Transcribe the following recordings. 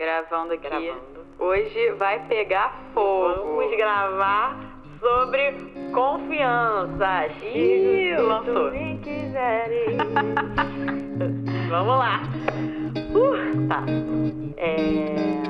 Gravando aqui. Gravando. Hoje vai pegar fogo. Vamos gravar sobre confiança. Ih, lançou. Se quiserem. Vamos lá. Uh, tá. É...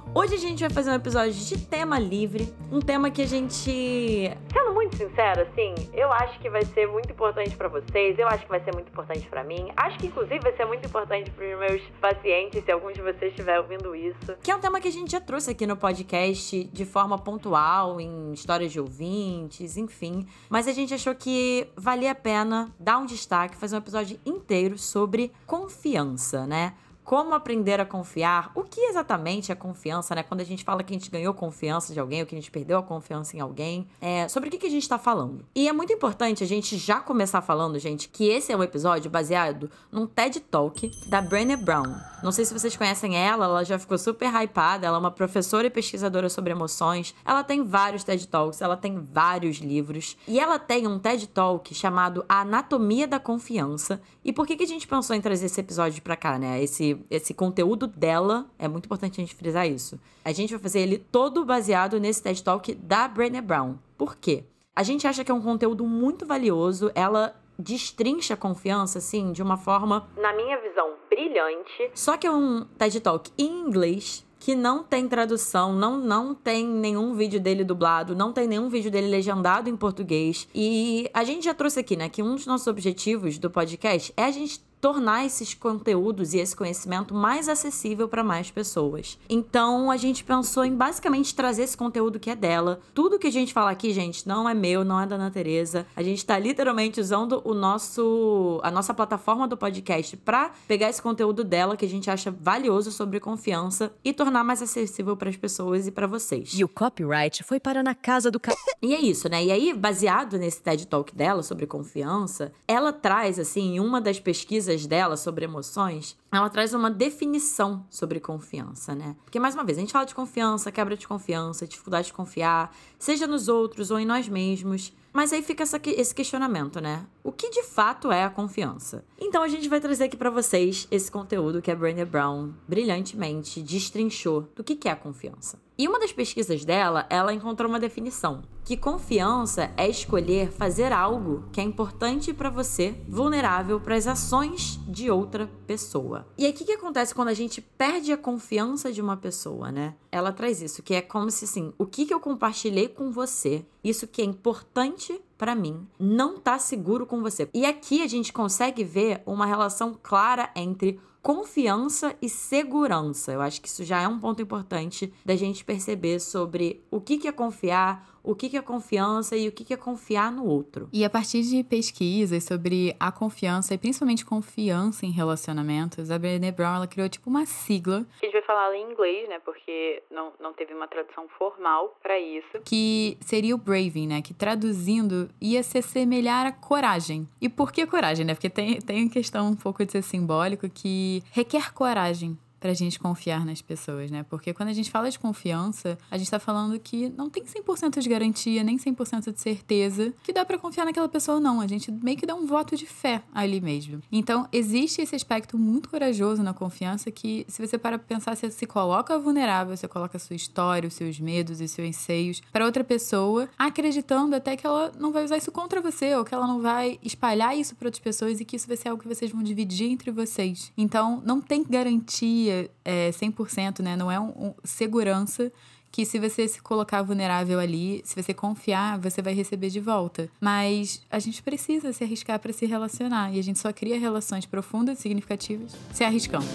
Hoje a gente vai fazer um episódio de tema livre, um tema que a gente, sendo muito sincero, assim, eu acho que vai ser muito importante pra vocês, eu acho que vai ser muito importante pra mim, acho que inclusive vai ser muito importante pros meus pacientes, se algum de vocês estiver ouvindo isso. Que é um tema que a gente já trouxe aqui no podcast de forma pontual, em histórias de ouvintes, enfim, mas a gente achou que valia a pena dar um destaque, fazer um episódio inteiro sobre confiança, né? Como aprender a confiar? O que exatamente é confiança, né? Quando a gente fala que a gente ganhou confiança de alguém ou que a gente perdeu a confiança em alguém, é, sobre o que, que a gente tá falando. E é muito importante a gente já começar falando, gente, que esse é um episódio baseado num TED Talk da Brené Brown. Não sei se vocês conhecem ela, ela já ficou super hypada, ela é uma professora e pesquisadora sobre emoções. Ela tem vários TED Talks, ela tem vários livros. E ela tem um TED Talk chamado A Anatomia da Confiança. E por que, que a gente pensou em trazer esse episódio pra cá, né? Esse, esse conteúdo dela, é muito importante a gente frisar isso. A gente vai fazer ele todo baseado nesse TED Talk da Brené Brown. Por quê? A gente acha que é um conteúdo muito valioso, ela destrincha a confiança, assim, de uma forma, na minha visão, brilhante. Só que é um TED Talk em inglês, que não tem tradução, não, não tem nenhum vídeo dele dublado, não tem nenhum vídeo dele legendado em português. E a gente já trouxe aqui, né, que um dos nossos objetivos do podcast é a gente tornar esses conteúdos e esse conhecimento mais acessível para mais pessoas. Então a gente pensou em basicamente trazer esse conteúdo que é dela. Tudo que a gente fala aqui, gente, não é meu, não é da Ana Teresa. A gente tá literalmente usando o nosso a nossa plataforma do podcast para pegar esse conteúdo dela que a gente acha valioso sobre confiança e tornar mais acessível para as pessoas e para vocês. E o copyright foi para na casa do ca... E é isso, né? E aí, baseado nesse TED Talk dela sobre confiança, ela traz, assim, em uma das pesquisas dela sobre emoções, ela traz uma definição sobre confiança, né? Porque, mais uma vez, a gente fala de confiança, quebra de confiança, dificuldade de confiar, seja nos outros ou em nós mesmos. Mas aí fica essa, esse questionamento, né? O que de fato é a confiança? Então a gente vai trazer aqui para vocês esse conteúdo que a Brené Brown brilhantemente destrinchou do que é a confiança. E uma das pesquisas dela, ela encontrou uma definição: que confiança é escolher fazer algo que é importante para você, vulnerável para as ações de outra pessoa. E aí o que, que acontece quando a gente perde a confiança de uma pessoa, né? Ela traz isso, que é como se assim, o que, que eu compartilhei com você, isso que é importante para mim, não tá seguro com você. E aqui a gente consegue ver uma relação clara entre confiança e segurança. Eu acho que isso já é um ponto importante da gente perceber sobre o que, que é confiar, o que, que é confiança e o que, que é confiar no outro. E a partir de pesquisas sobre a confiança, e principalmente confiança em relacionamentos, a Brené Brown ela criou tipo uma sigla A gente vai falar em inglês, né? Porque não, não teve uma tradução formal para isso. que seria o braving, né? Que traduzindo ia se assemelhar a coragem. E por que coragem, né? Porque tem, tem questão um pouco de ser simbólico que requer coragem pra gente confiar nas pessoas, né? Porque quando a gente fala de confiança, a gente tá falando que não tem 100% de garantia, nem 100% de certeza que dá pra confiar naquela pessoa, não. A gente meio que dá um voto de fé ali mesmo. Então, existe esse aspecto muito corajoso na confiança que, se você para pensar, você se coloca vulnerável, você coloca a sua história, os seus medos e seus anseios pra outra pessoa, acreditando até que ela não vai usar isso contra você, ou que ela não vai espalhar isso pra outras pessoas e que isso vai ser algo que vocês vão dividir entre vocês. Então, não tem garantia é, 100%, né? Não é um, um segurança que se você se colocar vulnerável ali, se você confiar, você vai receber de volta. Mas a gente precisa se arriscar para se relacionar e a gente só cria relações profundas e significativas se arriscando.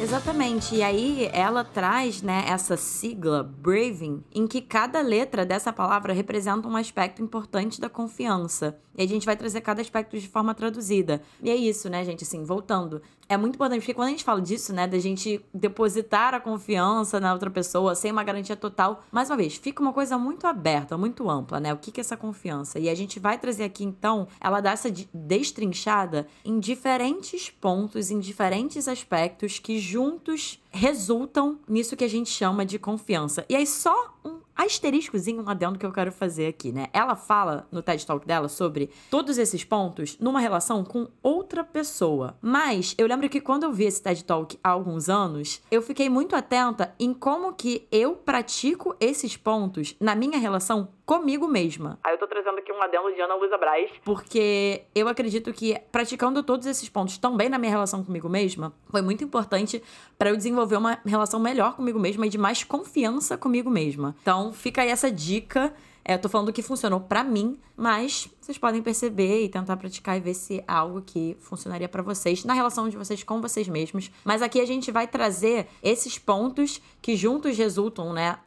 Exatamente. E aí ela traz, né, essa sigla Braving, em que cada letra dessa palavra representa um aspecto importante da confiança. E a gente vai trazer cada aspecto de forma traduzida. E é isso, né, gente? Assim, voltando. É muito importante, porque quando a gente fala disso, né, da gente depositar a confiança na outra pessoa sem uma garantia total, mais uma vez, fica uma coisa muito aberta, muito ampla, né? O que, que é essa confiança? E a gente vai trazer aqui, então, ela dá essa destrinchada em diferentes pontos, em diferentes aspectos que juntos resultam nisso que a gente chama de confiança. E aí, só um asteriscozinho, um adendo que eu quero fazer aqui, né? Ela fala no TED Talk dela sobre todos esses pontos numa relação com outra pessoa. Mas eu lembro que quando eu vi esse TED Talk há alguns anos, eu fiquei muito atenta em como que eu pratico esses pontos na minha relação comigo mesma. Aí eu tô trazendo aqui um adendo de Ana Luísa Braz, porque eu acredito que praticando todos esses pontos também na minha relação comigo mesma, foi muito importante para eu desenvolver uma relação melhor comigo mesma e de mais confiança comigo mesma. Então, fica aí essa dica. É, eu tô falando que funcionou para mim, mas vocês podem perceber e tentar praticar e ver se é algo que funcionaria para vocês na relação de vocês com vocês mesmos. Mas aqui a gente vai trazer esses pontos que juntos resultam, né,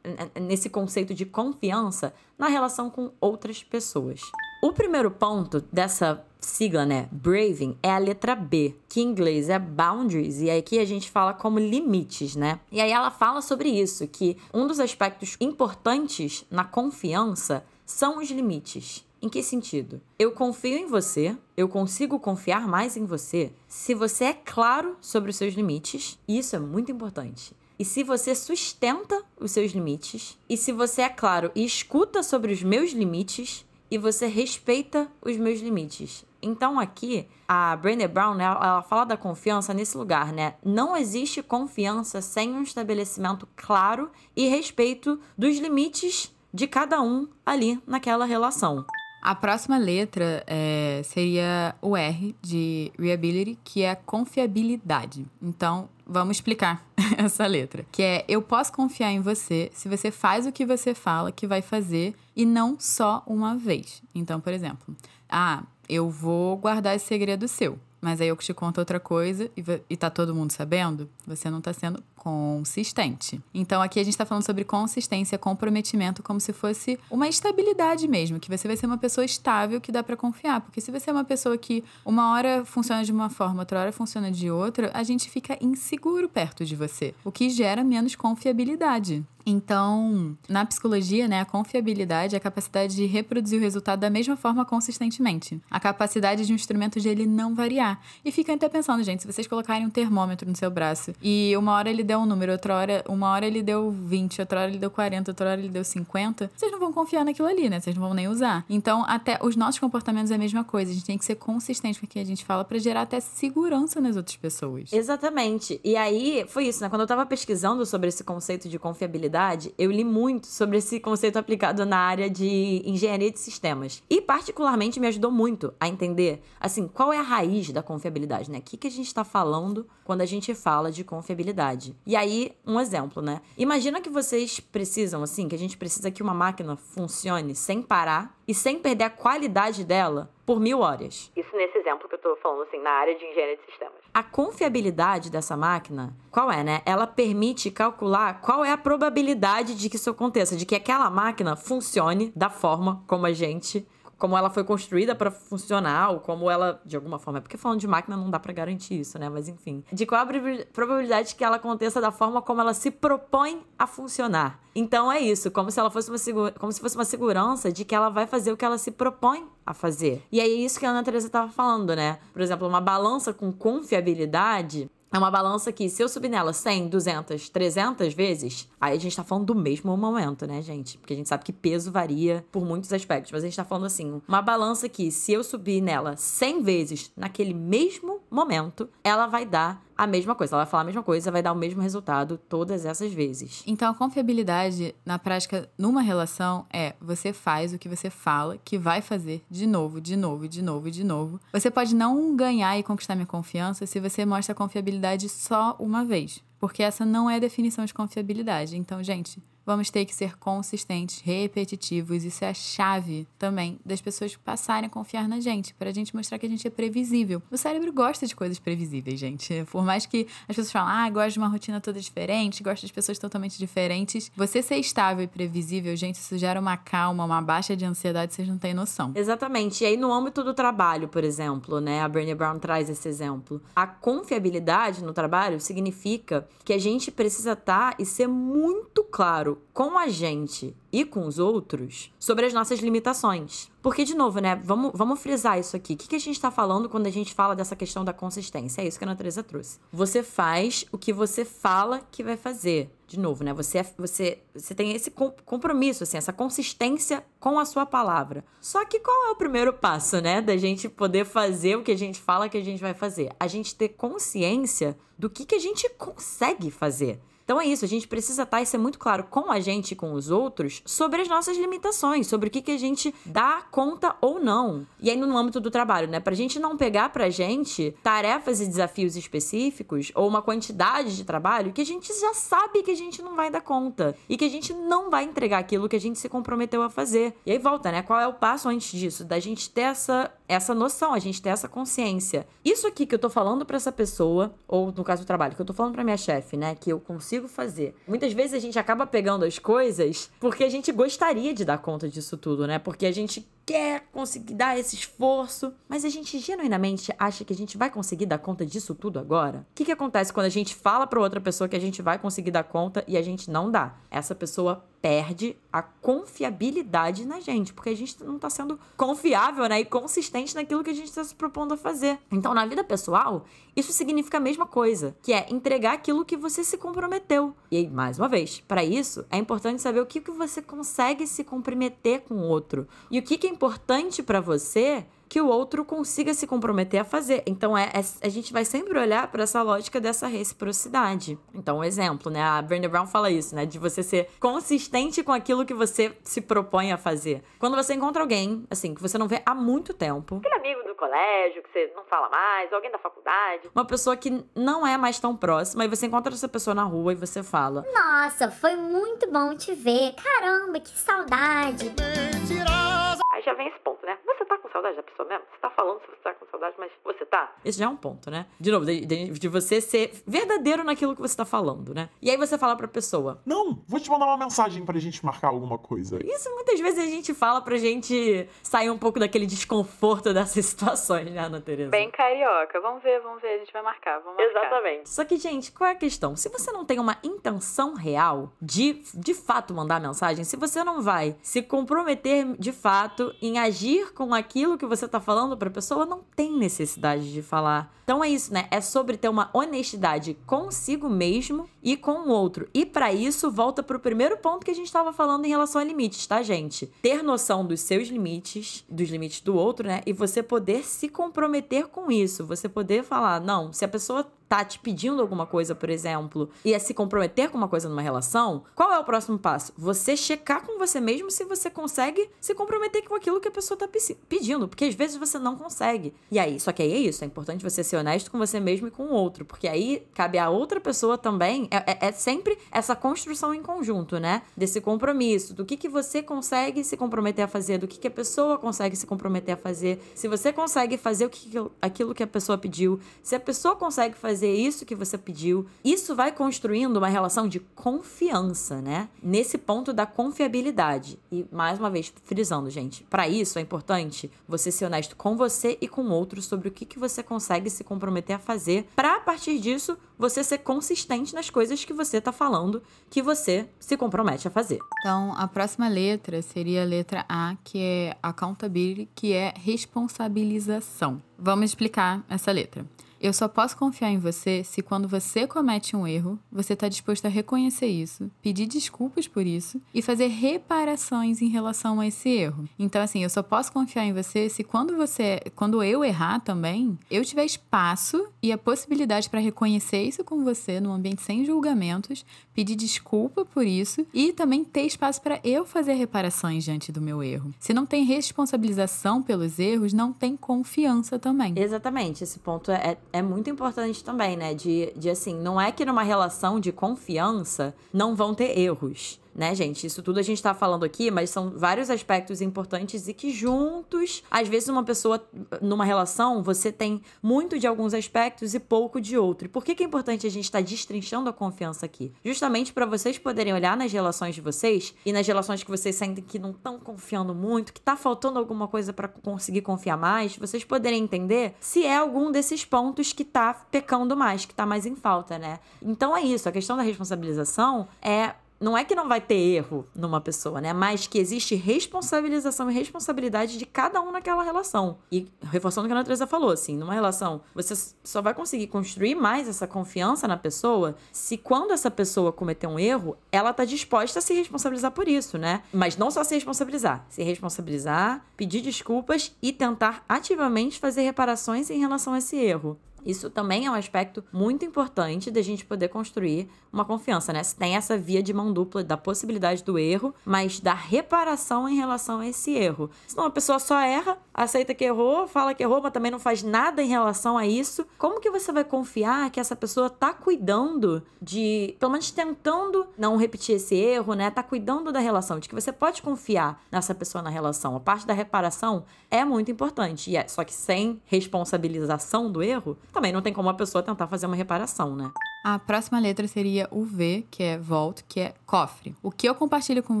nesse conceito de confiança na relação com outras pessoas. O primeiro ponto dessa sigla, né, Braving, é a letra B, que em inglês é boundaries, e aqui a gente fala como limites, né? E aí ela fala sobre isso, que um dos aspectos importantes na confiança são os limites. Em que sentido? Eu confio em você, eu consigo confiar mais em você se você é claro sobre os seus limites, e isso é muito importante. E se você sustenta os seus limites, e se você é claro e escuta sobre os meus limites, e você respeita os meus limites. Então aqui, a Brené Brown, né, ela fala da confiança nesse lugar, né? Não existe confiança sem um estabelecimento claro e respeito dos limites de cada um ali naquela relação. A próxima letra é, seria o R de reliability, que é confiabilidade. Então, vamos explicar essa letra. Que é, eu posso confiar em você se você faz o que você fala que vai fazer e não só uma vez. Então, por exemplo, ah, eu vou guardar esse segredo seu. Mas aí eu te conto outra coisa e, e tá todo mundo sabendo, você não tá sendo consistente. Então aqui a gente está falando sobre consistência, comprometimento, como se fosse uma estabilidade mesmo, que você vai ser uma pessoa estável que dá para confiar. Porque se você é uma pessoa que uma hora funciona de uma forma, outra hora funciona de outra, a gente fica inseguro perto de você, o que gera menos confiabilidade. Então, na psicologia, né, a confiabilidade é a capacidade de reproduzir o resultado da mesma forma consistentemente. A capacidade de um instrumento de ele não variar. E fica até pensando, gente, se vocês colocarem um termômetro no seu braço e uma hora ele deu um número, outra hora, uma hora ele deu 20, outra hora ele deu 40, outra hora ele deu 50, vocês não vão confiar naquilo ali, né? Vocês não vão nem usar. Então, até os nossos comportamentos é a mesma coisa. A gente tem que ser consistente com o que a gente fala para gerar até segurança nas outras pessoas. Exatamente. E aí, foi isso, né? Quando eu tava pesquisando sobre esse conceito de confiabilidade, eu li muito sobre esse conceito aplicado na área de engenharia de sistemas. E, particularmente, me ajudou muito a entender, assim, qual é a raiz da confiabilidade, né? O que, que a gente tá falando quando a gente fala de confiabilidade. E aí, um exemplo, né? Imagina que vocês precisam, assim, que a gente precisa que uma máquina funcione sem parar e sem perder a qualidade dela por mil horas. Isso nesse exemplo que eu tô falando, assim, na área de engenharia de sistemas. A confiabilidade dessa máquina, qual é, né? Ela permite calcular qual é a probabilidade de que isso aconteça, de que aquela máquina funcione da forma como a gente como ela foi construída para funcionar, ou como ela, de alguma forma, é porque falando de máquina não dá para garantir isso, né? Mas enfim, de qual a probabilidade que ela aconteça da forma como ela se propõe a funcionar. Então é isso, como se ela fosse uma como se fosse uma segurança de que ela vai fazer o que ela se propõe a fazer. E aí é isso que a Ana Teresa estava falando, né? Por exemplo, uma balança com confiabilidade é uma balança que, se eu subir nela 100, 200, 300 vezes, aí a gente tá falando do mesmo momento, né, gente? Porque a gente sabe que peso varia por muitos aspectos. Mas a gente tá falando assim, uma balança que, se eu subir nela 100 vezes naquele mesmo momento, ela vai dar a mesma coisa. Ela vai falar a mesma coisa, vai dar o mesmo resultado todas essas vezes. Então, a confiabilidade na prática, numa relação, é você faz o que você fala que vai fazer de novo, de novo, de novo, de novo. Você pode não ganhar e conquistar minha confiança se você mostra confiabilidade só uma vez. Porque essa não é a definição de confiabilidade. Então, gente, vamos ter que ser consistentes, repetitivos. Isso é a chave também das pessoas passarem a confiar na gente, pra gente mostrar que a gente é previsível. O cérebro gosta de coisas previsíveis, gente. Por mais que as pessoas falem, ah, gosto de uma rotina toda diferente, gosto de pessoas totalmente diferentes. Você ser estável e previsível, gente, isso gera uma calma, uma baixa de ansiedade, vocês não têm noção. Exatamente. E aí, no âmbito do trabalho, por exemplo, né? A Brené Brown traz esse exemplo. A confiabilidade no trabalho significa que a gente precisa estar e ser muito claro com a gente e com os outros sobre as nossas limitações. Porque, de novo, né? Vamos, vamos frisar isso aqui. O que, que a gente está falando quando a gente fala dessa questão da consistência? É isso que a natureza trouxe. Você faz o que você fala que vai fazer. De novo, né? Você, é, você, você tem esse compromisso, assim, essa consistência com a sua palavra. Só que qual é o primeiro passo, né? Da gente poder fazer o que a gente fala que a gente vai fazer? A gente ter consciência do que, que a gente consegue fazer. Então é isso, a gente precisa estar e ser muito claro com a gente e com os outros sobre as nossas limitações, sobre o que, que a gente dá conta ou não. E aí no âmbito do trabalho, né? Pra gente não pegar pra gente tarefas e desafios específicos ou uma quantidade de trabalho que a gente já sabe que a gente não vai dar conta e que a gente não vai entregar aquilo que a gente se comprometeu a fazer. E aí volta, né? Qual é o passo antes disso? Da gente ter essa, essa noção, a gente ter essa consciência. Isso aqui que eu tô falando para essa pessoa, ou no caso do trabalho, que eu tô falando pra minha chefe, né? Que eu consigo fazer. Muitas vezes a gente acaba pegando as coisas porque a gente gostaria de dar conta disso tudo, né? Porque a gente quer conseguir dar esse esforço, mas a gente genuinamente acha que a gente vai conseguir dar conta disso tudo agora? O que, que acontece quando a gente fala para outra pessoa que a gente vai conseguir dar conta e a gente não dá? Essa pessoa perde a confiabilidade na gente, porque a gente não tá sendo confiável, né, e consistente naquilo que a gente está se propondo a fazer. Então, na vida pessoal, isso significa a mesma coisa, que é entregar aquilo que você se comprometeu. E aí, mais uma vez, para isso é importante saber o que, que você consegue se comprometer com o outro e o que, que é importante para você que o outro consiga se comprometer a fazer. Então, é, é a gente vai sempre olhar para essa lógica dessa reciprocidade. Então, um exemplo, né? A Brené Brown fala isso, né? De você ser consistente com aquilo que você se propõe a fazer. Quando você encontra alguém, assim, que você não vê há muito tempo. Aquele amigo do colégio que você não fala mais, alguém da faculdade. Uma pessoa que não é mais tão próxima, e você encontra essa pessoa na rua e você fala: Nossa, foi muito bom te ver. Caramba, que saudade. Mentirosa! Aí já vem esse ponto, né? Você tá com saudade da pessoa mesmo? Você tá falando se você tá com saudade, mas você tá? Esse já é um ponto, né? De novo, de, de, de você ser verdadeiro naquilo que você tá falando, né? E aí você fala pra pessoa: Não, vou te mandar uma mensagem pra gente marcar alguma coisa. Isso muitas vezes a gente fala pra gente sair um pouco daquele desconforto dessas situações, né, Ana Tereza? Bem carioca. Vamos ver, vamos ver, a gente vai marcar, vamos marcar. Exatamente. Só que, gente, qual é a questão? Se você não tem uma intenção real de, de fato, mandar mensagem, se você não vai se comprometer de fato em agir com aquilo que você tá falando pra pessoa, não tem necessidade de falar. Então é isso, né? É sobre ter uma honestidade consigo mesmo e com o outro. E para isso, volta pro primeiro ponto que a gente estava falando em relação a limites, tá, gente? Ter noção dos seus limites, dos limites do outro, né? E você poder se comprometer com isso. Você poder falar, não, se a pessoa tá te pedindo alguma coisa, por exemplo, e é se comprometer com uma coisa numa relação, qual é o próximo passo? Você checar com você mesmo se você consegue se comprometer com aquilo que a pessoa tá pedindo, porque às vezes você não consegue. E aí, só que aí é isso, é importante você ser honesto com você mesmo e com o outro, porque aí cabe a outra pessoa também, é, é, é sempre essa construção em conjunto, né? Desse compromisso, do que que você consegue se comprometer a fazer, do que que a pessoa consegue se comprometer a fazer, se você consegue fazer o que, aquilo que a pessoa pediu, se a pessoa consegue fazer fazer isso que você pediu. Isso vai construindo uma relação de confiança, né? Nesse ponto da confiabilidade. E mais uma vez, frisando, gente, para isso é importante você ser honesto com você e com o outro sobre o que, que você consegue se comprometer a fazer, para a partir disso você ser consistente nas coisas que você tá falando que você se compromete a fazer. Então, a próxima letra seria a letra A, que é accountability, que é responsabilização. Vamos explicar essa letra. Eu só posso confiar em você se quando você comete um erro, você está disposto a reconhecer isso, pedir desculpas por isso e fazer reparações em relação a esse erro. Então, assim, eu só posso confiar em você se quando você, quando eu errar também, eu tiver espaço e a possibilidade para reconhecer isso com você num ambiente sem julgamentos, pedir desculpa por isso e também ter espaço para eu fazer reparações diante do meu erro. Se não tem responsabilização pelos erros, não tem confiança também. Exatamente, esse ponto é, é muito importante também, né? De, de assim, não é que numa relação de confiança não vão ter erros. Né, gente? Isso tudo a gente tá falando aqui, mas são vários aspectos importantes e que juntos, às vezes uma pessoa numa relação, você tem muito de alguns aspectos e pouco de outro. E por que que é importante a gente estar tá destrinchando a confiança aqui? Justamente para vocês poderem olhar nas relações de vocês e nas relações que vocês sentem que não estão confiando muito, que tá faltando alguma coisa para conseguir confiar mais, vocês poderem entender se é algum desses pontos que tá pecando mais, que tá mais em falta, né? Então é isso, a questão da responsabilização é não é que não vai ter erro numa pessoa, né? Mas que existe responsabilização e responsabilidade de cada um naquela relação. E reforçando o que a Natureza falou, assim, numa relação, você só vai conseguir construir mais essa confiança na pessoa se quando essa pessoa cometer um erro, ela tá disposta a se responsabilizar por isso, né? Mas não só se responsabilizar, se responsabilizar, pedir desculpas e tentar ativamente fazer reparações em relação a esse erro. Isso também é um aspecto muito importante da gente poder construir uma confiança, né? Se tem essa via de mão dupla da possibilidade do erro, mas da reparação em relação a esse erro. Senão a pessoa só erra, aceita que errou, fala que errou, mas também não faz nada em relação a isso. Como que você vai confiar que essa pessoa tá cuidando de, pelo menos tentando não repetir esse erro, né? Tá cuidando da relação, de que você pode confiar nessa pessoa na relação. A parte da reparação é muito importante, e é, só que sem responsabilização do erro, também não tem como a pessoa tentar fazer uma reparação, né? A próxima letra seria o V, que é vault, que é cofre. O que eu compartilho com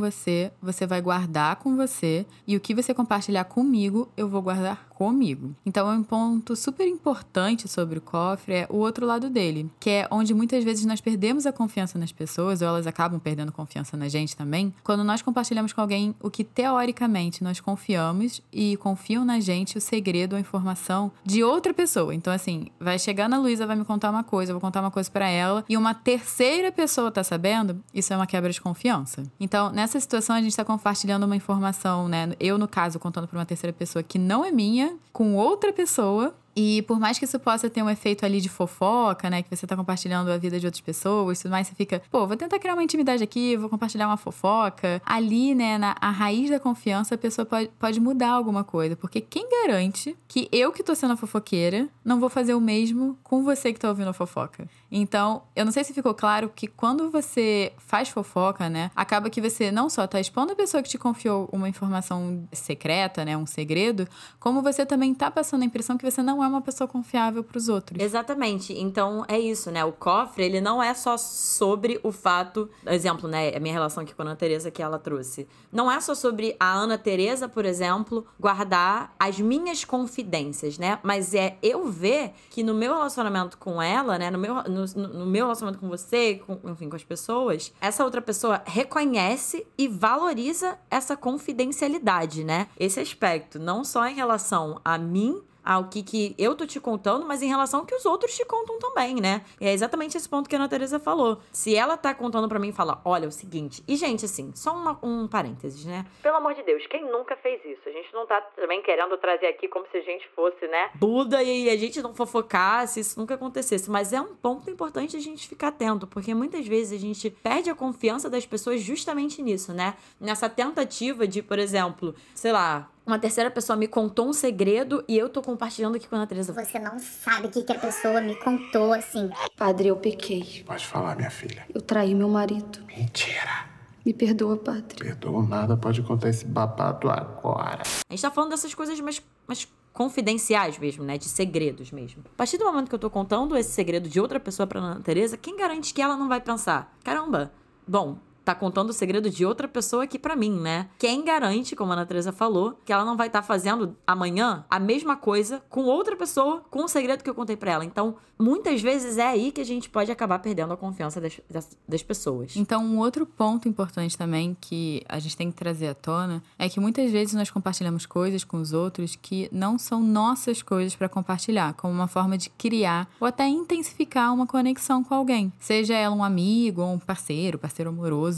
você, você vai guardar com você, e o que você compartilhar comigo, eu vou guardar comigo. Então, um ponto super importante sobre o cofre é o outro lado dele, que é onde muitas vezes nós perdemos a confiança nas pessoas, ou elas acabam perdendo confiança na gente também, quando nós compartilhamos com alguém o que teoricamente nós confiamos e confiam na gente o segredo a informação de outra pessoa. Então, assim, vai chegar na Luísa, vai me contar uma coisa, eu vou contar uma coisa para ela, e uma terceira pessoa tá sabendo, isso é uma quebra de confiança. Então, nessa situação, a gente tá compartilhando uma informação, né? Eu, no caso, contando pra uma terceira pessoa que não é minha, com outra pessoa e por mais que isso possa ter um efeito ali de fofoca, né? Que você tá compartilhando a vida de outras pessoas, tudo mais, você fica, pô, vou tentar criar uma intimidade aqui, vou compartilhar uma fofoca. Ali, né, na a raiz da confiança, a pessoa pode, pode mudar alguma coisa. Porque quem garante que eu que tô sendo a fofoqueira não vou fazer o mesmo com você que tá ouvindo a fofoca? Então, eu não sei se ficou claro que quando você faz fofoca, né, acaba que você não só tá expondo a pessoa que te confiou uma informação secreta, né, um segredo, como você também tá passando a impressão que você não é uma pessoa confiável para os outros. Exatamente. Então é isso, né? O cofre, ele não é só sobre o fato, exemplo, né, a minha relação aqui com a Ana Teresa que ela trouxe. Não é só sobre a Ana Teresa, por exemplo, guardar as minhas confidências, né? Mas é eu ver que no meu relacionamento com ela, né, no meu, no, no meu relacionamento com você, com, enfim, com as pessoas, essa outra pessoa reconhece e valoriza essa confidencialidade, né? Esse aspecto, não só em relação a mim, ao que, que eu tô te contando, mas em relação ao que os outros te contam também, né? E é exatamente esse ponto que a Ana Teresa falou. Se ela tá contando para mim e fala, olha, é o seguinte. E, gente, assim, só uma, um parênteses, né? Pelo amor de Deus, quem nunca fez isso? A gente não tá também querendo trazer aqui como se a gente fosse, né? Buda e a gente não fofocasse, isso nunca acontecesse. Mas é um ponto importante a gente ficar atento, porque muitas vezes a gente perde a confiança das pessoas justamente nisso, né? Nessa tentativa de, por exemplo, sei lá, uma terceira pessoa me contou um segredo e eu tô compartilhando aqui com a Ana Teresa. Você não sabe o que, que a pessoa me contou, assim. Padre, eu pequei. Pode falar, minha filha. Eu traí meu marido. Mentira. Me perdoa, padre. Perdoa nada, pode contar esse babado agora. A gente tá falando dessas coisas mais, mais confidenciais mesmo, né? De segredos mesmo. A partir do momento que eu tô contando esse segredo de outra pessoa pra Ana Teresa, quem garante que ela não vai pensar? Caramba, bom, tá contando o segredo de outra pessoa aqui para mim, né? Quem garante, como a Ana Teresa falou, que ela não vai estar tá fazendo amanhã a mesma coisa com outra pessoa com o segredo que eu contei para ela. Então, muitas vezes é aí que a gente pode acabar perdendo a confiança das, das, das, pessoas. Então, um outro ponto importante também que a gente tem que trazer à tona é que muitas vezes nós compartilhamos coisas com os outros que não são nossas coisas para compartilhar, como uma forma de criar ou até intensificar uma conexão com alguém, seja ela um amigo ou um parceiro, parceiro amoroso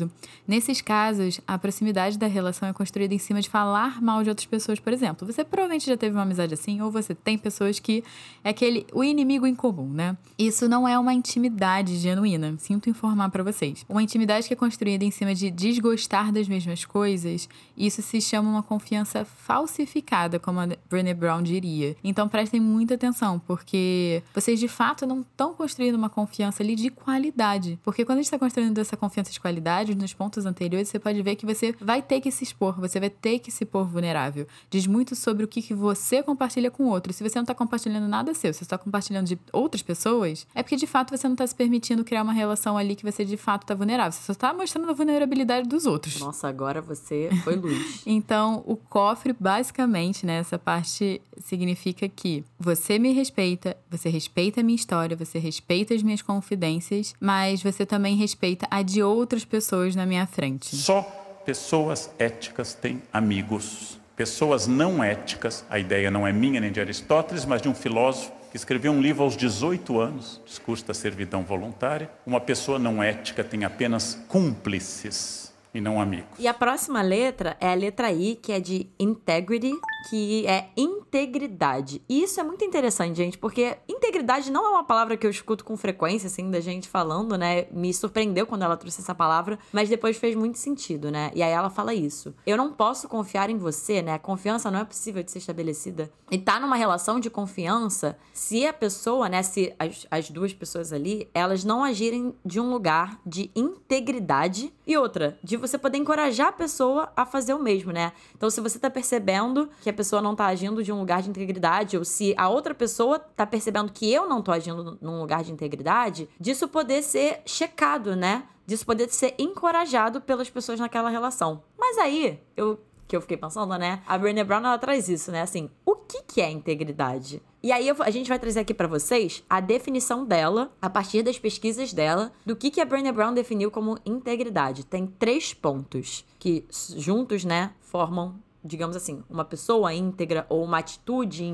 Nesses casos, a proximidade da relação é construída em cima de falar mal de outras pessoas, por exemplo. Você provavelmente já teve uma amizade assim, ou você tem pessoas que é aquele o inimigo em comum, né? Isso não é uma intimidade genuína. Sinto informar para vocês. Uma intimidade que é construída em cima de desgostar das mesmas coisas, isso se chama uma confiança falsificada, como a Brené Brown diria. Então prestem muita atenção, porque vocês de fato não estão construindo uma confiança ali de qualidade. Porque quando a gente está construindo essa confiança de qualidade, nos pontos anteriores, você pode ver que você vai ter que se expor, você vai ter que se pôr vulnerável. Diz muito sobre o que, que você compartilha com outros. Se você não está compartilhando nada seu, você está compartilhando de outras pessoas, é porque de fato você não está se permitindo criar uma relação ali que você de fato está vulnerável. Você só está mostrando a vulnerabilidade dos outros. Nossa, agora você foi luz. Então, o cofre, basicamente, né, essa parte significa que você me respeita, você respeita a minha história, você respeita as minhas confidências, mas você também respeita a de outras pessoas na minha frente. Só pessoas éticas têm amigos. Pessoas não éticas, a ideia não é minha nem de Aristóteles, mas de um filósofo que escreveu um livro aos 18 anos, Discurso da Servidão Voluntária. Uma pessoa não ética tem apenas cúmplices e não amigos. E a próxima letra é a letra I, que é de integrity, que é integridade. E isso é muito interessante, gente, porque integridade não é uma palavra que eu escuto com frequência, assim, da gente falando, né? Me surpreendeu quando ela trouxe essa palavra, mas depois fez muito sentido, né? E aí ela fala isso. Eu não posso confiar em você, né? A confiança não é possível de ser estabelecida. E tá numa relação de confiança se a pessoa, né? Se as, as duas pessoas ali, elas não agirem de um lugar de integridade e outra, de poder encorajar a pessoa a fazer o mesmo, né? Então, se você tá percebendo que a pessoa não tá agindo de um lugar de integridade, ou se a outra pessoa tá percebendo que eu não tô agindo num lugar de integridade, disso poder ser checado, né? Disso poder ser encorajado pelas pessoas naquela relação. Mas aí, eu que eu fiquei pensando, né? A Brené Brown ela traz isso, né? Assim, o que que é integridade? E aí eu- a gente vai trazer aqui pra vocês a definição dela, a partir das pesquisas dela, do que que a Brené Brown definiu como integridade. Tem três pontos que juntos, né, formam digamos assim, uma pessoa íntegra ou uma atitude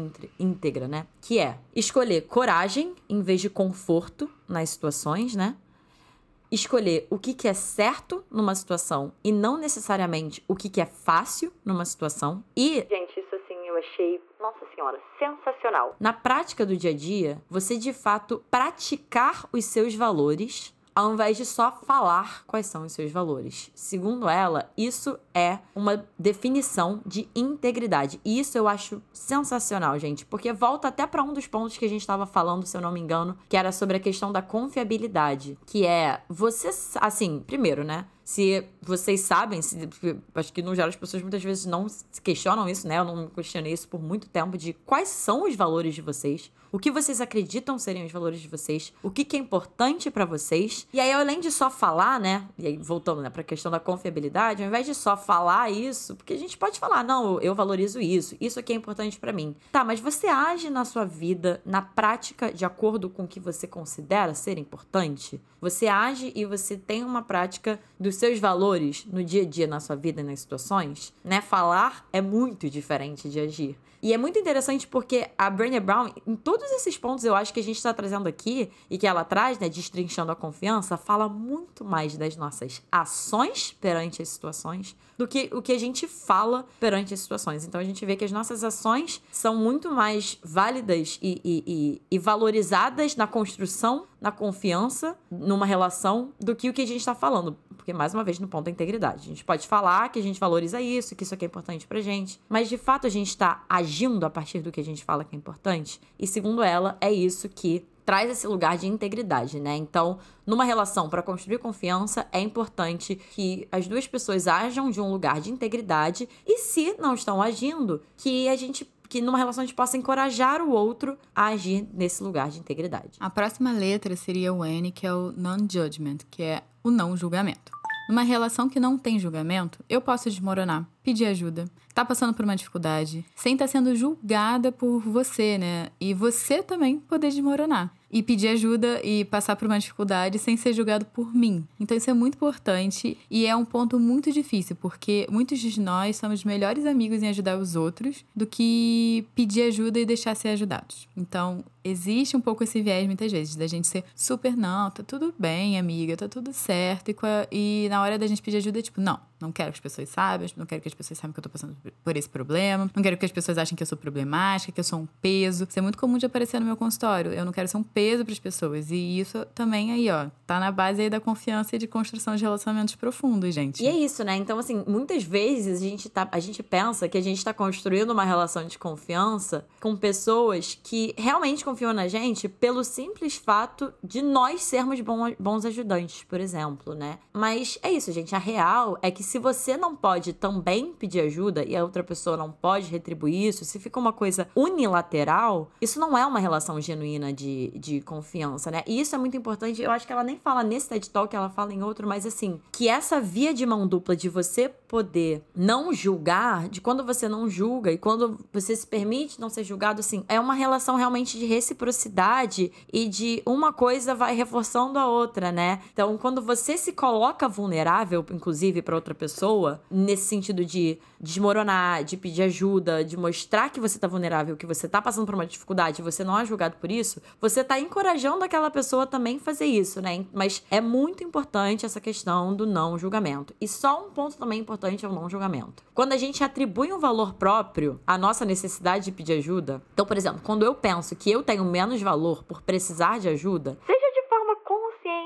íntegra, né? Que é escolher coragem em vez de conforto nas situações, né? Escolher o que, que é certo numa situação e não necessariamente o que, que é fácil numa situação. E, gente, isso assim eu achei, nossa senhora, sensacional. Na prática do dia a dia, você de fato praticar os seus valores. Ao invés de só falar quais são os seus valores. Segundo ela, isso é uma definição de integridade. E isso eu acho sensacional, gente, porque volta até para um dos pontos que a gente estava falando, se eu não me engano, que era sobre a questão da confiabilidade, que é você, assim, primeiro, né? Se vocês sabem, se, acho que no geral as pessoas muitas vezes não se questionam isso, né? Eu não me questionei isso por muito tempo de quais são os valores de vocês, o que vocês acreditam serem os valores de vocês, o que, que é importante para vocês. E aí, além de só falar, né? E aí, voltando né, para a questão da confiabilidade, ao invés de só falar isso, porque a gente pode falar, não, eu valorizo isso, isso aqui é importante para mim. Tá, mas você age na sua vida, na prática, de acordo com o que você considera ser importante? Você age e você tem uma prática dos seus valores no dia a dia, na sua vida e nas situações, né? Falar é muito diferente de agir. E é muito interessante porque a Brené Brown, em todos esses pontos eu acho que a gente está trazendo aqui e que ela traz, né, destrinchando a confiança, fala muito mais das nossas ações perante as situações do que o que a gente fala perante as situações. Então a gente vê que as nossas ações são muito mais válidas e, e, e, e valorizadas na construção, na confiança, numa relação, do que o que a gente está falando. Porque, mais uma vez, no ponto da integridade. A gente pode falar que a gente valoriza isso, que isso aqui é importante pra gente, mas de fato a gente está agindo a partir do que a gente fala que é importante. E segundo ela, é isso que traz esse lugar de integridade, né? Então, numa relação para construir confiança, é importante que as duas pessoas ajam de um lugar de integridade e se não estão agindo, que a gente que numa relação a gente possa encorajar o outro a agir nesse lugar de integridade. A próxima letra seria o N, que é o non-judgment, que é o não julgamento. Numa relação que não tem julgamento, eu posso desmoronar, pedir ajuda, tá passando por uma dificuldade, sem estar sendo julgada por você, né? E você também poder desmoronar. E pedir ajuda e passar por uma dificuldade sem ser julgado por mim. Então isso é muito importante e é um ponto muito difícil, porque muitos de nós somos melhores amigos em ajudar os outros do que pedir ajuda e deixar ser ajudados. Então, existe um pouco esse viés muitas vezes da gente ser super, não, tá tudo bem, amiga, tá tudo certo. E, e na hora da gente pedir ajuda, tipo, não, não quero que as pessoas saibam, não quero que as as pessoas saibam que eu tô passando por esse problema. Não quero que as pessoas achem que eu sou problemática, que eu sou um peso. Isso é muito comum de aparecer no meu consultório. Eu não quero ser um peso para as pessoas. E isso também aí, ó, tá na base aí da confiança e de construção de relacionamentos profundos, gente. E é isso, né? Então, assim, muitas vezes a gente, tá, a gente pensa que a gente tá construindo uma relação de confiança com pessoas que realmente confiam na gente pelo simples fato de nós sermos bons, bons ajudantes, por exemplo, né? Mas é isso, gente. A real é que se você não pode também pedir ajuda e a outra pessoa não pode retribuir isso, se fica uma coisa unilateral, isso não é uma relação genuína de, de confiança, né? E isso é muito importante. Eu acho que ela nem fala nesse TED Talk, ela fala em outro, mas assim, que essa via de mão dupla de você poder não julgar, de quando você não julga e quando você se permite não ser julgado, assim, é uma relação realmente de reciprocidade e de uma coisa vai reforçando a outra, né? Então, quando você se coloca vulnerável, inclusive, para outra pessoa, nesse sentido de desmoronar, de pedir ajuda, de mostrar que você tá vulnerável, que você tá passando por uma dificuldade e você não é julgado por isso, você tá encorajando aquela pessoa também fazer isso, né? Mas é muito importante essa questão do não julgamento. E só um ponto também importante é o não julgamento. Quando a gente atribui um valor próprio à nossa necessidade de pedir ajuda, então, por exemplo, quando eu penso que eu tenho menos valor por precisar de ajuda, seja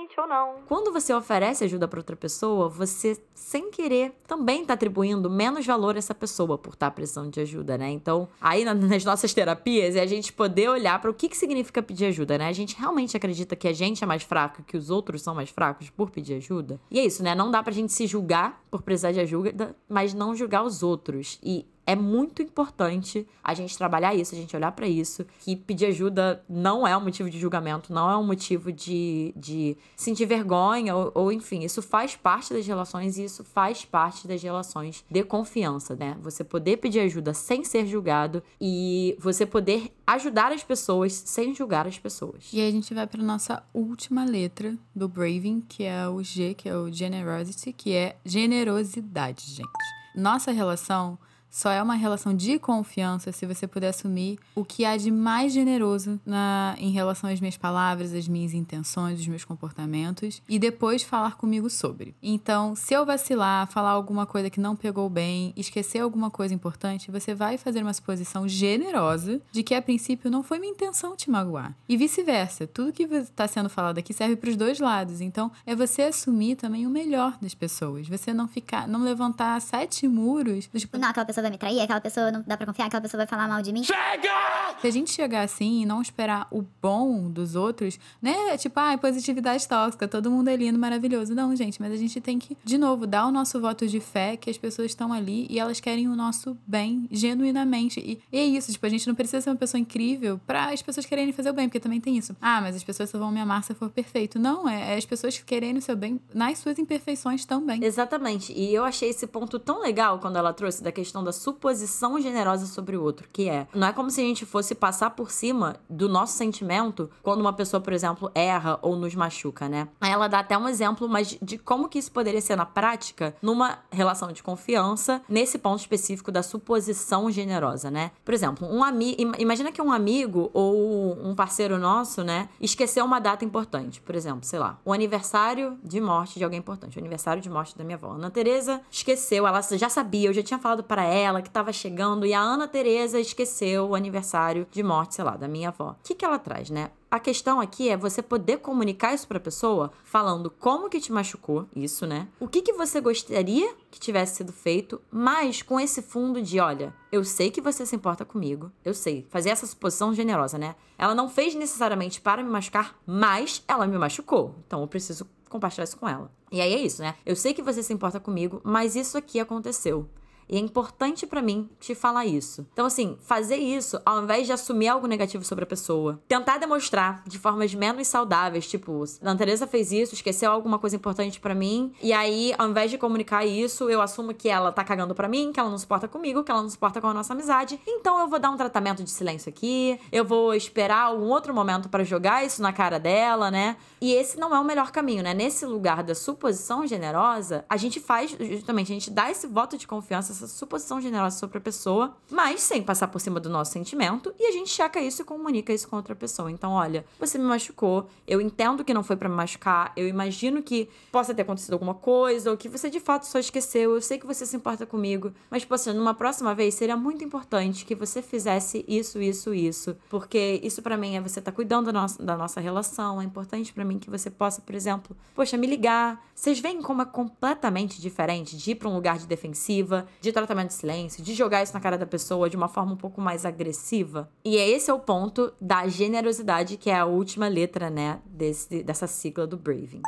consciente ou não. Quando você oferece ajuda para outra pessoa, você, sem querer, também está atribuindo menos valor a essa pessoa por estar tá precisando de ajuda, né? Então, aí nas nossas terapias, é a gente poder olhar para o que, que significa pedir ajuda, né? A gente realmente acredita que a gente é mais fraco, que os outros são mais fracos por pedir ajuda. E é isso, né? Não dá pra gente se julgar por precisar de ajuda, mas não julgar os outros. E é muito importante a gente trabalhar isso, a gente olhar para isso, que pedir ajuda não é um motivo de julgamento, não é um motivo de, de sentir vergonha, ou, ou, enfim, isso faz parte das relações e isso faz parte das relações de confiança, né? Você poder pedir ajuda sem ser julgado e você poder ajudar as pessoas sem julgar as pessoas. E aí a gente vai para nossa última letra do Braving, que é o G, que é o Generosity, que é generosidade, gente. Nossa relação só é uma relação de confiança se você puder assumir o que há de mais generoso na, em relação às minhas palavras, às minhas intenções, os meus comportamentos e depois falar comigo sobre. Então, se eu vacilar, falar alguma coisa que não pegou bem, esquecer alguma coisa importante, você vai fazer uma suposição generosa de que a princípio não foi minha intenção te magoar. E vice-versa. Tudo que está sendo falado aqui serve para os dois lados. Então, é você assumir também o melhor das pessoas. Você não ficar, não levantar sete muros. Tipo, não, aquela pessoa vai me trair, aquela pessoa não dá pra confiar, aquela pessoa vai falar mal de mim. Chega! Se a gente chegar assim e não esperar o bom dos outros, né? Tipo, ah, positividade tóxica, todo mundo é lindo, maravilhoso. Não, gente, mas a gente tem que, de novo, dar o nosso voto de fé que as pessoas estão ali e elas querem o nosso bem genuinamente. E, e é isso, tipo, a gente não precisa ser uma pessoa incrível para as pessoas quererem fazer o bem, porque também tem isso. Ah, mas as pessoas só vão me amar se eu for perfeito. Não, é, é as pessoas querendo o seu bem nas suas imperfeições também. Exatamente. E eu achei esse ponto tão legal quando ela trouxe da questão da suposição generosa sobre o outro, que é, não é como se a gente fosse passar por cima do nosso sentimento quando uma pessoa, por exemplo, erra ou nos machuca, né? Aí ela dá até um exemplo, mas de como que isso poderia ser na prática numa relação de confiança, nesse ponto específico da suposição generosa, né? Por exemplo, um amigo, imagina que um amigo ou um parceiro nosso, né, esqueceu uma data importante, por exemplo, sei lá, o aniversário de morte de alguém importante, o aniversário de morte da minha avó. Ana Teresa esqueceu, ela já sabia, eu já tinha falado para ela ela que estava chegando e a Ana Teresa esqueceu o aniversário de morte, sei lá, da minha avó. O que, que ela traz, né? A questão aqui é você poder comunicar isso para a pessoa, falando como que te machucou, isso, né? O que que você gostaria que tivesse sido feito, mas com esse fundo de, olha, eu sei que você se importa comigo, eu sei. Fazer essa suposição generosa, né? Ela não fez necessariamente para me machucar, mas ela me machucou. Então eu preciso compartilhar isso com ela. E aí é isso, né? Eu sei que você se importa comigo, mas isso aqui aconteceu. E é importante para mim te falar isso. Então, assim, fazer isso ao invés de assumir algo negativo sobre a pessoa. Tentar demonstrar de formas menos saudáveis, tipo, a Teresa fez isso, esqueceu alguma coisa importante para mim, e aí, ao invés de comunicar isso, eu assumo que ela tá cagando para mim, que ela não se porta comigo, que ela não se porta com a nossa amizade. Então, eu vou dar um tratamento de silêncio aqui, eu vou esperar um outro momento para jogar isso na cara dela, né? E esse não é o melhor caminho, né? Nesse lugar da suposição generosa, a gente faz, justamente, a gente dá esse voto de confiança essa suposição generosa sobre a pessoa, mas sem passar por cima do nosso sentimento, e a gente checa isso e comunica isso com outra pessoa. Então, olha, você me machucou, eu entendo que não foi para me machucar, eu imagino que possa ter acontecido alguma coisa, ou que você de fato só esqueceu, eu sei que você se importa comigo, mas, poxa, numa próxima vez seria muito importante que você fizesse isso, isso, isso, porque isso para mim é você tá cuidando da nossa, da nossa relação, é importante para mim que você possa, por exemplo, poxa, me ligar. Vocês veem como é completamente diferente de ir pra um lugar de defensiva, de tratamento de silêncio, de jogar isso na cara da pessoa de uma forma um pouco mais agressiva? E é esse é o ponto da generosidade, que é a última letra, né, desse, dessa sigla do Braving.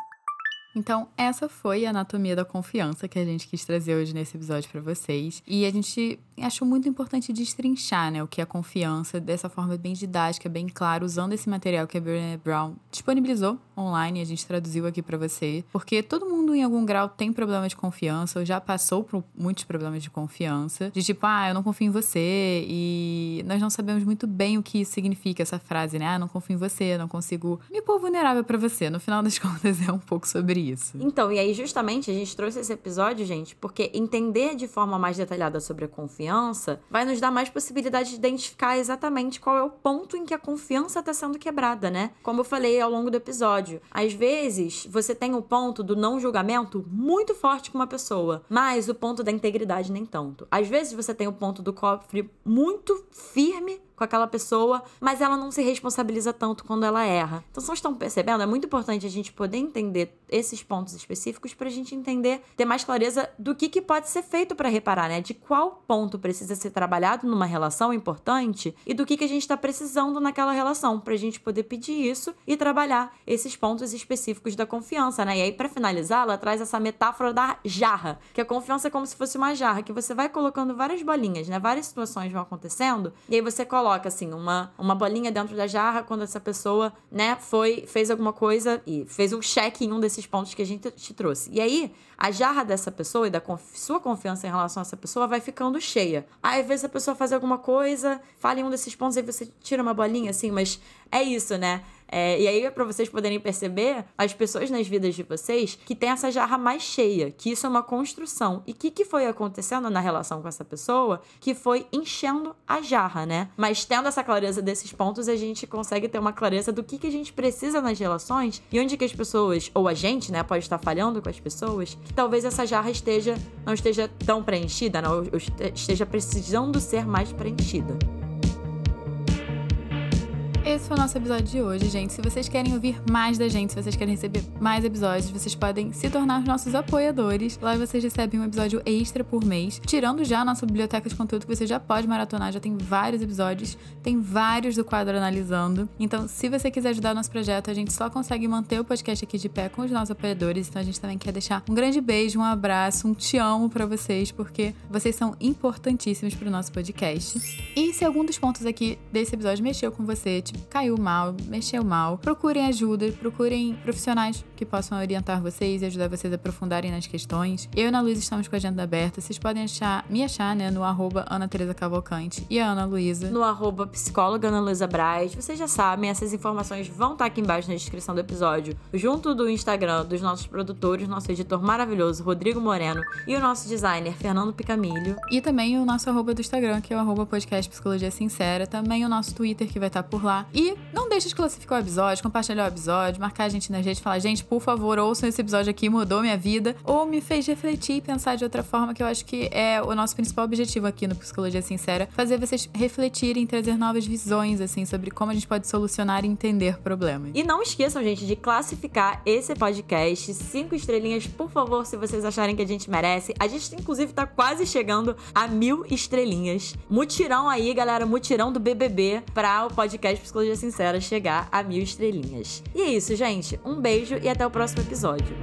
Então, essa foi a anatomia da confiança que a gente quis trazer hoje nesse episódio para vocês. E a gente achou muito importante destrinchar, né, o que é confiança dessa forma bem didática, bem clara, usando esse material que a Brené Brown disponibilizou online, a gente traduziu aqui para você, porque todo mundo em algum grau tem problema de confiança ou já passou por muitos problemas de confiança, de tipo, ah, eu não confio em você, e nós não sabemos muito bem o que significa essa frase, né? Ah, não confio em você, não consigo me pôr vulnerável para você. No final das contas é um pouco sobre isso. Então, e aí justamente a gente trouxe esse episódio, gente, porque entender de forma mais detalhada sobre a confiança vai nos dar mais possibilidade de identificar exatamente qual é o ponto em que a confiança está sendo quebrada, né? Como eu falei ao longo do episódio, às vezes você tem o ponto do não julgamento muito forte com uma pessoa, mas o ponto da integridade nem tanto. Às vezes você tem o ponto do cofre muito firme com aquela pessoa, mas ela não se responsabiliza tanto quando ela erra. Então, vocês estão percebendo? É muito importante a gente poder entender esses pontos específicos para a gente entender, ter mais clareza do que, que pode ser feito para reparar, né? De qual ponto precisa ser trabalhado numa relação importante e do que, que a gente está precisando naquela relação, para a gente poder pedir isso e trabalhar esses pontos específicos da confiança, né? E aí, para finalizar, ela traz essa metáfora da jarra, que a confiança é como se fosse uma jarra, que você vai colocando várias bolinhas, né? Várias situações vão acontecendo, e aí você coloca coloca assim uma, uma bolinha dentro da jarra quando essa pessoa, né, foi fez alguma coisa e fez um cheque em um desses pontos que a gente te trouxe. E aí, a jarra dessa pessoa e da conf sua confiança em relação a essa pessoa vai ficando cheia. Aí, às vezes a pessoa faz alguma coisa, fala em um desses pontos e você tira uma bolinha assim, mas é isso, né? É, e aí é para vocês poderem perceber as pessoas nas vidas de vocês que tem essa jarra mais cheia, que isso é uma construção. E o que, que foi acontecendo na relação com essa pessoa que foi enchendo a jarra, né? Mas tendo essa clareza desses pontos, a gente consegue ter uma clareza do que, que a gente precisa nas relações e onde que as pessoas, ou a gente, né, pode estar falhando com as pessoas, que talvez essa jarra esteja não esteja tão preenchida, não, esteja precisando ser mais preenchida. Esse foi o nosso episódio de hoje, gente. Se vocês querem ouvir mais da gente, se vocês querem receber mais episódios, vocês podem se tornar nossos apoiadores. Lá vocês recebem um episódio extra por mês, tirando já a nossa biblioteca de conteúdo que você já pode maratonar, já tem vários episódios, tem vários do quadro analisando. Então, se você quiser ajudar o nosso projeto, a gente só consegue manter o podcast aqui de pé com os nossos apoiadores. Então, a gente também quer deixar um grande beijo, um abraço, um te amo para vocês, porque vocês são importantíssimos para o nosso podcast. E se algum dos pontos aqui desse episódio mexeu com você, tipo, caiu mal, mexeu mal, procurem ajuda, procurem profissionais que possam orientar vocês e ajudar vocês a aprofundarem nas questões. Eu e Ana Luísa estamos com a agenda aberta. Vocês podem achar, me achar, né, no arroba Ana Teresa Cavalcante e a Ana Luísa. No arroba psicóloga Ana Luísa Braz. Vocês já sabem, essas informações vão estar aqui embaixo na descrição do episódio, junto do Instagram dos nossos produtores, nosso editor maravilhoso, Rodrigo Moreno, e o nosso designer, Fernando Picamilho. E também o nosso arroba do Instagram, que é o arroba podcast Psicologia Sincera. Também o nosso Twitter, que vai estar por lá. E não deixe de classificar o episódio, compartilhar o episódio, marcar a gente na rede e falar, gente, por favor, ouçam esse episódio aqui, mudou minha vida. Ou me fez refletir e pensar de outra forma, que eu acho que é o nosso principal objetivo aqui no Psicologia Sincera, fazer vocês refletirem, trazer novas visões, assim, sobre como a gente pode solucionar e entender problemas. E não esqueçam, gente, de classificar esse podcast cinco estrelinhas, por favor, se vocês acharem que a gente merece. A gente, inclusive, tá quase chegando a mil estrelinhas. Mutirão aí, galera, mutirão do BBB para o podcast Psicologia Sincera chegar a mil estrelinhas. E é isso, gente. Um beijo e até o próximo episódio.